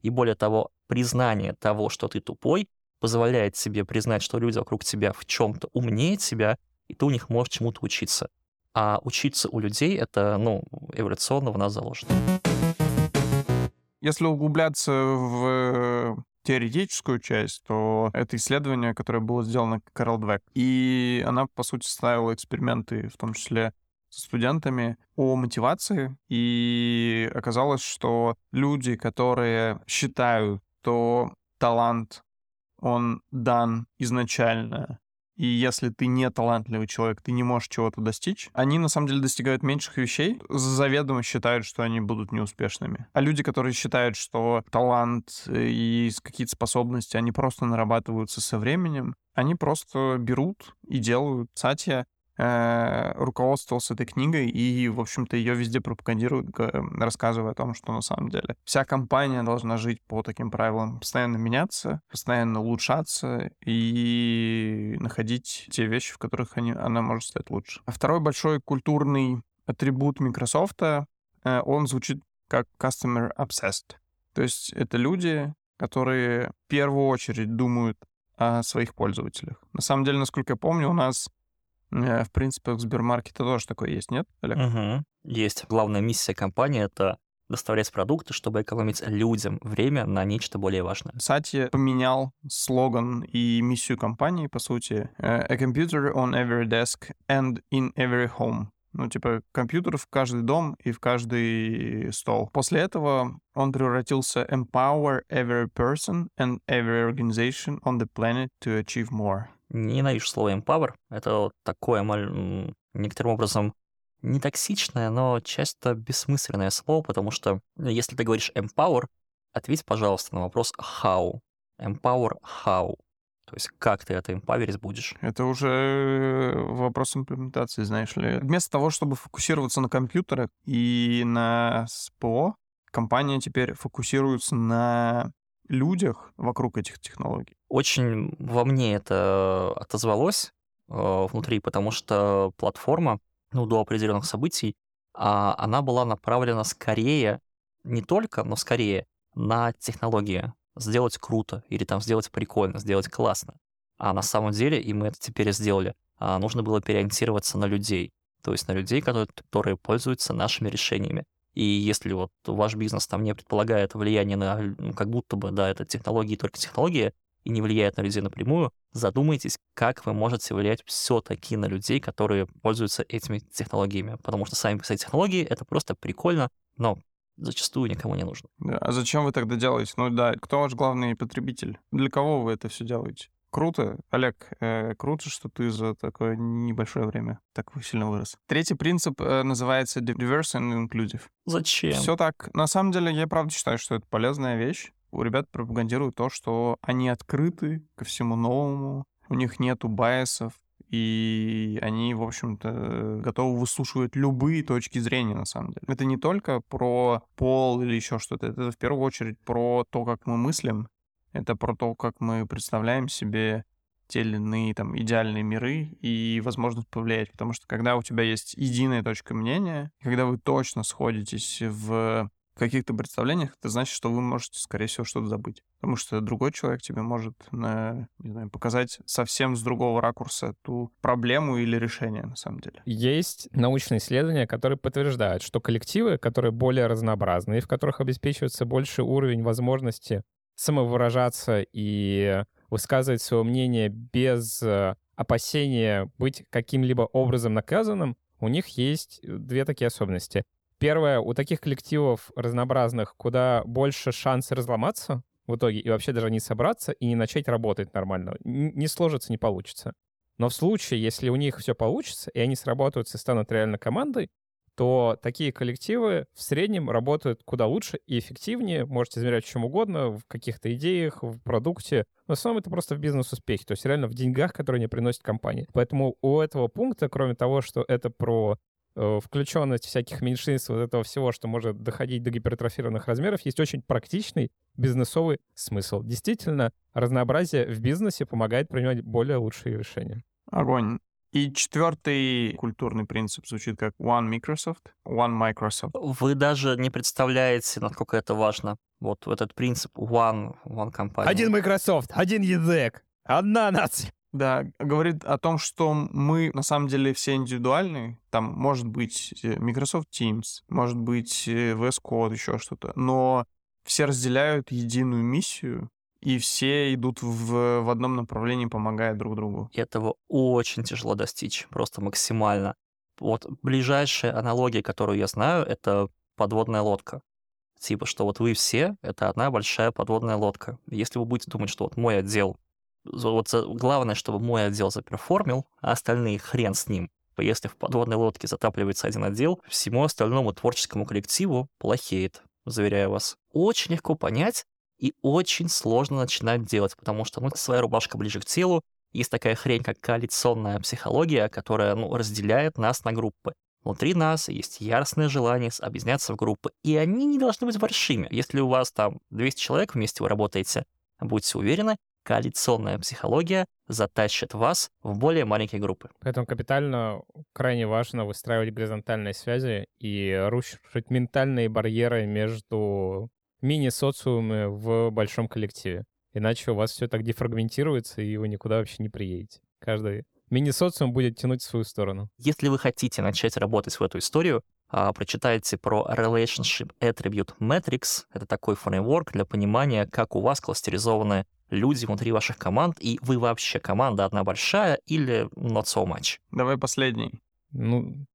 И более того, признание того, что ты тупой, позволяет себе признать, что люди вокруг тебя в чем-то умнее тебя, и ты у них можешь чему-то учиться. А учиться у людей — это, ну, эволюционно в нас заложено. Если углубляться в теоретическую часть, то это исследование, которое было сделано Карл Двек. И она, по сути, ставила эксперименты, в том числе со студентами, о мотивации. И оказалось, что люди, которые считают, что талант, он дан изначально, и если ты не талантливый человек, ты не можешь чего-то достичь, они на самом деле достигают меньших вещей, заведомо считают, что они будут неуспешными. А люди, которые считают, что талант и какие-то способности, они просто нарабатываются со временем, они просто берут и делают. Сатья руководствовался этой книгой и, в общем-то, ее везде пропагандирует, г- рассказывая о том, что на самом деле вся компания должна жить по таким правилам, постоянно меняться, постоянно улучшаться и находить те вещи, в которых они, она может стать лучше. А второй большой культурный атрибут Microsoft, э, он звучит как customer obsessed. То есть это люди, которые в первую очередь думают о своих пользователях. На самом деле, насколько я помню, у нас э, в принципе в Сбермаркете тоже такое есть, нет, Олег? Мгм. Есть. Главная миссия компании — это доставлять продукты, чтобы экономить людям время на нечто более важное. Сати поменял слоган и миссию компании, по сути. э, A computer on every desk and in every home. Ну, типа, компьютер в каждый дом и в каждый стол. После этого он превратился empower every person and every organization on the planet to achieve more. Ненавижу слово empower. Это вот такое некоторым образом не токсичное, но часто бессмысленное слово, потому что ну, если ты говоришь empower, ответь, пожалуйста, на вопрос how. Empower how. То есть как ты это empowerить будешь? Это уже вопрос имплементации, знаешь ли. Вместо того, чтобы фокусироваться на компьютерах и на СПО, компания теперь фокусируется на людях вокруг этих технологий. Очень во мне это отозвалось э, внутри, потому что платформа, ну, до определенных событий, а, она была направлена скорее, не только, но скорее на технологии. Сделать круто или там сделать прикольно, сделать классно. А на самом деле, и мы это теперь сделали, а, нужно было переориентироваться на людей. То есть на людей, которые, которые пользуются нашими решениями. И если вот ваш бизнес там не предполагает влияние на, ну, как будто бы, да, это технологии, только технологии, и не влияет на людей напрямую, задумайтесь, как вы можете влиять все-таки на людей, которые пользуются этими технологиями. Потому что сами себе технологии — это просто прикольно, но зачастую никому не нужно. А зачем вы тогда делаете? Ну да, кто ваш главный потребитель? Для кого вы это все делаете? Круто. Олег, э, круто, что ты за такое небольшое время так сильно вырос. Третий принцип э, называется diverse and inclusive. Зачем? Все так. На самом деле, я правда считаю, что это полезная вещь. У ребят пропагандируют то, что они открыты ко всему новому, у них нету байсов, и они, в общем-то, готовы выслушивать любые точки зрения, на самом деле. Это не только про пол или еще что-то, это в первую очередь про то, как мы мыслим, это про то, как мы представляем себе те или иные там идеальные миры и возможность повлиять. Потому что когда у тебя есть единая точка мнения, когда вы точно сходитесь в каких-то представлениях, это значит, что вы можете, скорее всего, что-то забыть. Потому что другой человек тебе может, на, не знаю, показать совсем с другого ракурса ту проблему или решение, на самом деле. Есть научные исследования, которые подтверждают, что коллективы, которые более разнообразны и в которых обеспечивается больший уровень возможности самовыражаться и высказывать свое мнение без э, опасения быть каким-либо образом наказанным, у них есть две такие особенности. Первое, у таких коллективов разнообразных куда больше шансы разломаться в итоге и вообще даже не собраться и не начать работать нормально. Не сложится, не получится. Но в случае, если у них все получится, и они сработаются и станут реально командой, то такие коллективы в среднем работают куда лучше и эффективнее. Можете измерять чем угодно, в каких-то идеях, в продукте. Но в основном это просто в бизнес-успехе, то есть реально в деньгах, которые они приносят компании. Поэтому у этого пункта, кроме того, что это про э, включенность всяких меньшинств, вот этого всего, что может доходить до гипертрофированных размеров, есть очень практичный бизнесовый смысл. Действительно, разнообразие в бизнесе помогает принимать более лучшие решения. Огонь. И четвертый культурный принцип звучит как One Microsoft, One Microsoft. Вы даже не представляете, насколько это важно. Вот этот принцип one, one компания. Один Microsoft, один язык, одна нация. Да, говорит о том, что мы на самом деле все индивидуальные. Там может быть э, Microsoft Teams, может быть э, VS Code, еще что-то. Но все разделяют единую миссию, и все идут в, в одном направлении, помогая друг другу. И этого очень тяжело достичь, просто максимально. Вот ближайшая аналогия, которую я знаю, это подводная лодка. Типа, что вот вы все — это одна большая подводная лодка. Если вы будете думать, что вот мой отдел Вот главное, чтобы мой отдел заперформил, а остальные хрен с ним. Если в подводной лодке затапливается один отдел, всему остальному творческому коллективу плохеет, заверяю вас. Очень легко понять и очень сложно начинать делать, потому что, ну, своя рубашка ближе к телу, есть такая хрень, как коалиционная психология, которая, ну, разделяет нас на группы. Внутри нас есть яростное желание объединяться в группы, и они не должны быть большими. Если у вас там 200 человек вместе вы работаете, будьте уверены, коалиционная психология затащит вас в более маленькие группы. Поэтому капитально крайне важно выстраивать горизонтальные связи и рушить ментальные барьеры между мини-социумы в большом коллективе. Иначе у вас все так дефрагментируется, и вы никуда вообще не приедете. Каждый мини-социум будет тянуть в свою сторону. Если вы хотите начать работать в эту историю, а, прочитайте про Relationship Attribute Matrix. Это такой фреймворк для понимания, как у вас кластеризованы люди внутри ваших команд, и вы вообще команда одна большая или not so much. Давай последний. Ну,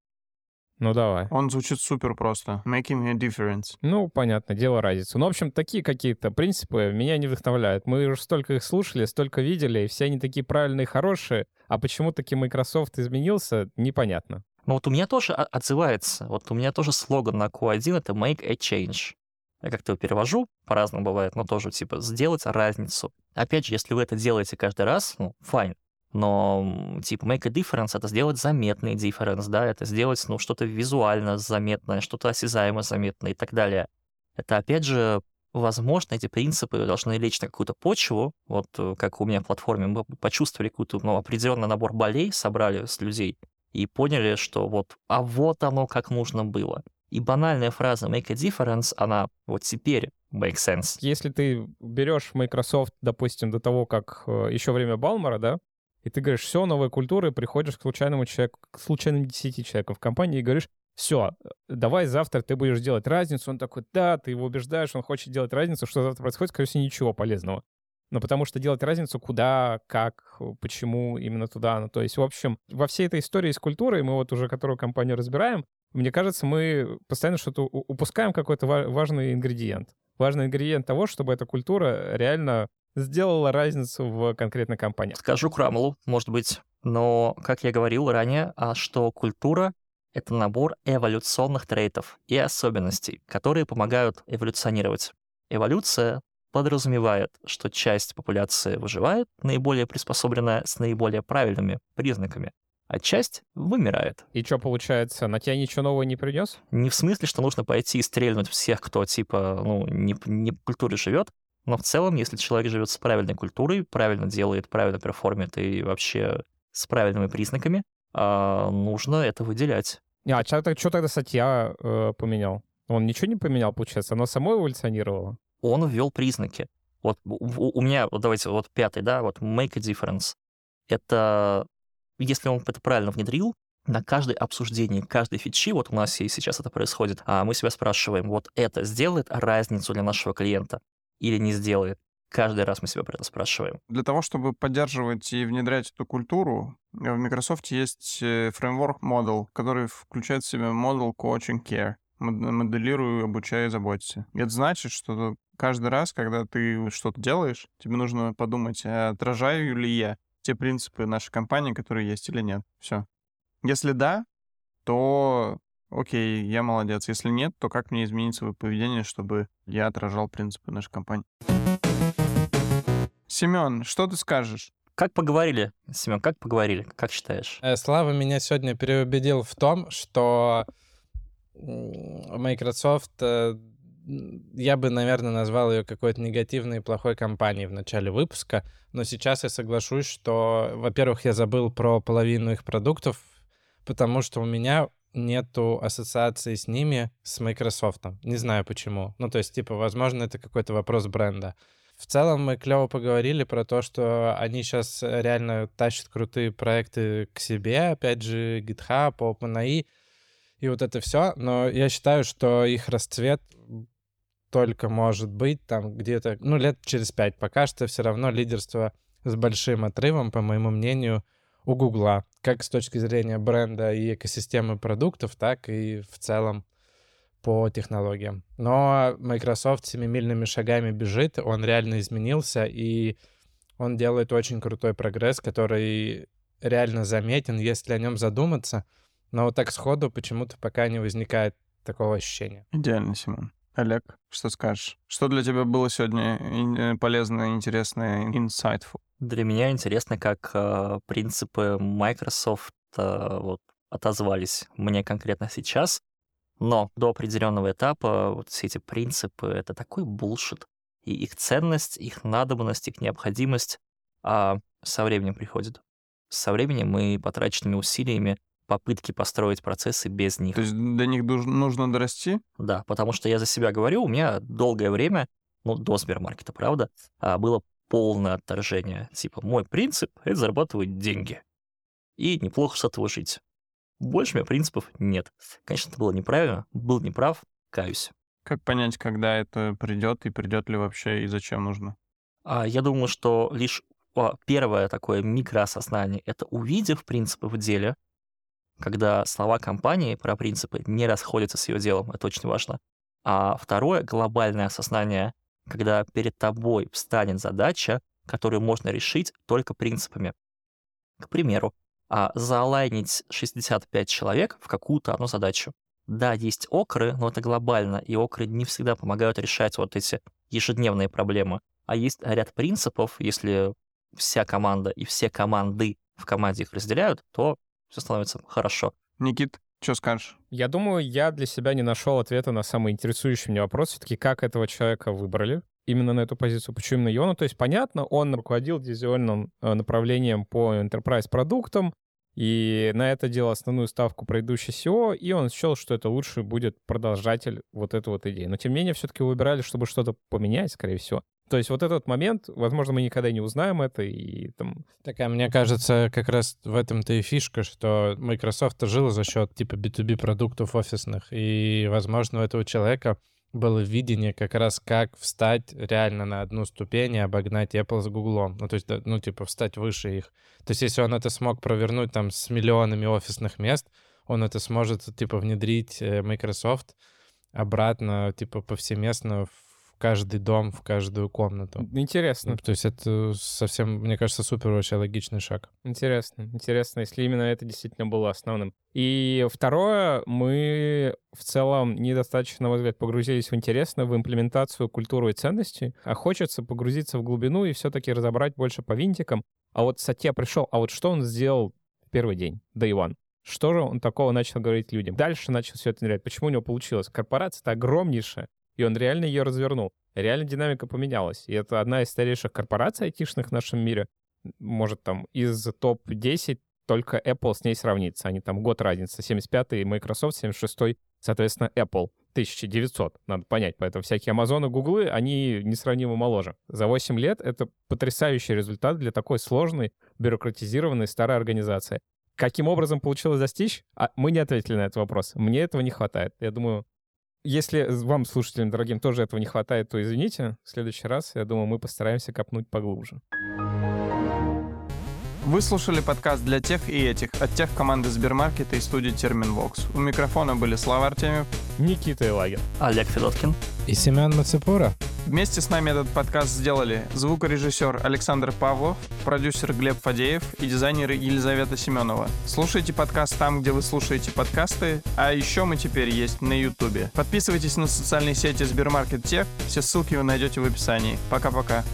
ну давай. Он звучит супер просто. Making a difference. Ну, понятно, дело разницу. Ну, в общем, такие какие-то принципы меня не вдохновляют. Мы уже столько их слушали, столько видели, и все они такие правильные, хорошие, а почему таки Microsoft изменился, непонятно. Но вот у меня тоже отзывается, вот у меня тоже слоган на Q1 — это «Make a change». Я как-то его перевожу, по-разному бывает, но тоже типа «сделать разницу». Опять же, если вы это делаете каждый раз, ну, файн. Но типа make a difference — это сделать заметный difference, да, это сделать, ну, что-то визуально заметное, что-то осязаемо заметное и так далее. Это, опять же, возможно, эти принципы должны лечь на какую-то почву, вот э, как у меня в платформе, мы почувствовали какой-то ну, определенный набор болей, собрали с людей, и поняли, что вот, а вот оно как нужно было. И банальная фраза make a difference, она вот теперь make sense. Если ты берешь Microsoft, допустим, до того, как э, еще время Балмара, да, и ты говоришь, все, новая культура, и приходишь к случайному человеку, к случайным 10 человекам в компании и говоришь, все, давай завтра ты будешь делать разницу. Он такой, да, ты его убеждаешь, он хочет делать разницу. Что завтра происходит, скорее всего, ничего полезного. Но потому что делать разницу куда, как, почему именно туда. Ну, то есть, в общем, во всей этой истории с культурой, мы вот уже которую компанию разбираем, мне кажется, мы постоянно что-то упускаем какой-то ва- важный ингредиент. Важный ингредиент того, чтобы эта культура реально сделала разницу в конкретной компании. Скажу Крамлу, может быть, но, как я говорил ранее, а что культура — это набор эволюционных трейтов и особенностей, которые помогают эволюционировать. Эволюция подразумевает, что часть популяции выживает, наиболее приспособленная с наиболее правильными признаками, а часть вымирает. И что получается, на тебя ничего нового не принес? Не в смысле, что нужно пойти и стрельнуть всех, кто типа, ну, не, не в культуре живет, но в целом, если человек живет с правильной культурой, правильно делает, правильно перформит и вообще с правильными признаками, а, нужно это выделять. А что тогда статья э, поменял? Он ничего не поменял, получается? Оно само эволюционировало? Он ввел признаки. Вот у, у- у меня, вот давайте, вот пятый, да, вот make a difference. Это, если он это правильно внедрил, на каждое обсуждение, каждой фичи, вот у нас и сейчас это происходит, а мы себя спрашиваем, вот это сделает разницу для нашего клиента или не сделает? Каждый раз мы себя про это спрашиваем. Для того, чтобы поддерживать и внедрять эту культуру, э, в Microsoft есть э, фреймворк Model, который включает в себя Model Coaching Care. Мод- Моделирую, обучаю, заботься. И это значит, что каждый раз, когда ты что-то делаешь, тебе нужно подумать, а отражаю ли я те принципы нашей компании, которые есть или нет. Все. Если да, то окей, я молодец. Если нет, то как мне изменить свое поведение, чтобы я отражал принципы нашей компании? Семен, что ты скажешь? Как поговорили, Семен, как поговорили? Как считаешь? Э, Слава меня сегодня переубедил в том, что Microsoft, э, я бы, наверное, назвал ее какой-то негативной и плохой компанией в начале выпуска, но сейчас я соглашусь, что, во-первых, я забыл про половину их продуктов, потому что у меня нету ассоциации с ними с Microsoft. Не знаю почему. Ну, то есть, типа, возможно, это какой-то вопрос бренда. В целом мы клево поговорили про то, что они сейчас реально тащат крутые проекты к себе, опять же, GitHub, OpenAI и вот это все. Но я считаю, что их расцвет только может быть там где-то, ну, лет через пять. Пока что все равно лидерство с большим отрывом, по моему мнению, у Гугла, как с точки зрения бренда и экосистемы продуктов, так и в целом по технологиям. Но Microsoft семимильными шагами бежит, он реально изменился, и он делает очень крутой прогресс, который реально заметен, если о нем задуматься, но вот так сходу почему-то пока не возникает такого ощущения. Идеально, Симон. Олег, что скажешь? Что для тебя было сегодня ин- э, полезно, интересно, insightful? Для меня интересно, как э, принципы Microsoft э, вот, отозвались мне конкретно сейчас. Но до определенного этапа вот все эти принципы — это такой булшит. И их ценность, их надобность, их необходимость а со временем приходит. Со временем мы потраченными усилиями попытки построить процессы без них. То есть до них нужно дорасти? Да, потому что я за себя говорю, у меня долгое время, ну, до Сбермаркета, правда, а, было полное отторжение. Типа, мой принцип — это зарабатывать деньги. И неплохо с этого жить. Больше у меня принципов нет. Конечно, это было неправильно, был неправ, каюсь. Как понять, когда это придет и придет ли вообще и зачем нужно? А я думаю, что лишь а, первое такое микроосознание — это увидев принципы в деле, когда слова компании про принципы не расходятся с ее делом, это очень важно. А второе — глобальное осознание, когда перед тобой встанет задача, которую можно решить только принципами. К примеру, а, заолайнить 65 человек в какую-то одну задачу. Да, есть окры, но это глобально, и окры не всегда помогают решать вот эти ежедневные проблемы. А есть ряд принципов, если вся команда и все команды в команде их разделяют, то все становится хорошо. Никит, что скажешь? Я думаю, я для себя не нашел ответа на самый интересующий меня вопрос, все-таки как этого человека выбрали именно на эту позицию, почему именно его. Ну, то есть, понятно, он руководил дизайном э, направлением по enterprise продуктам, и на это делал основную ставку предыдущий SEO, и он счел, что это лучше будет продолжатель вот этой вот идеи. Но, тем не менее, все-таки выбирали, чтобы что-то поменять, скорее всего. То есть вот этот момент, возможно, мы никогда не узнаем это, и там... Так, а мне кажется, как раз в этом-то и фишка, что Microsoft жила за счет типа B2B продуктов офисных, и, возможно, у этого человека было видение как раз как встать реально на одну ступень и обогнать Apple с Google. Ну, то есть, ну, типа, встать выше их. То есть, если он это смог провернуть там с миллионами офисных мест, он это сможет, типа, внедрить э, Microsoft обратно, типа, повсеместно каждый дом, в каждую комнату. Интересно. Ну, то есть это совсем, мне кажется, супер вообще логичный шаг. Интересно, интересно, если именно это действительно было основным. И второе, мы в целом недостаточно, на мой взгляд, погрузились в интересно, в имплементацию культуры и ценностей, а хочется погрузиться в глубину и все-таки разобрать больше по винтикам. А вот Сатья пришел, а вот что он сделал в первый день, day one? Что же он такого начал говорить людям? Дальше начал все это внедрять. Почему у него получилось? Корпорация-то огромнейшая, и он реально ее развернул. Реально динамика поменялась. И это одна из старейших корпораций айтишных в нашем мире. Может, там из топ-10 только Apple с ней сравнится. Они там год разница. 75-й Microsoft, 76-й, соответственно, Apple. 1900, надо понять. Поэтому всякие и Google, они несравнимо моложе. За 8 лет это потрясающий результат для такой сложной, бюрократизированной старой организации. Каким образом получилось достичь? А мы не ответили на этот вопрос. Мне этого не хватает. Я думаю, если вам, слушателям дорогим, тоже этого не хватает, то извините. В следующий раз, я думаю, мы постараемся копнуть поглубже. Вы слушали подкаст для тех и этих от тех команды Сбермаркета и студии Терминвокс. У микрофона были Слава Артемьев. Никита Илагин. Олег Федоткин. И Семен Мацепура. Вместе с нами этот подкаст сделали звукорежиссер Александр Павлов, продюсер Глеб Фадеев и дизайнер Елизавета Семенова. Слушайте подкаст там, где вы слушаете подкасты, а еще мы теперь есть на Ютубе. Подписывайтесь на социальные сети Сбермаркет Тех, все ссылки вы найдете в описании. Пока-пока.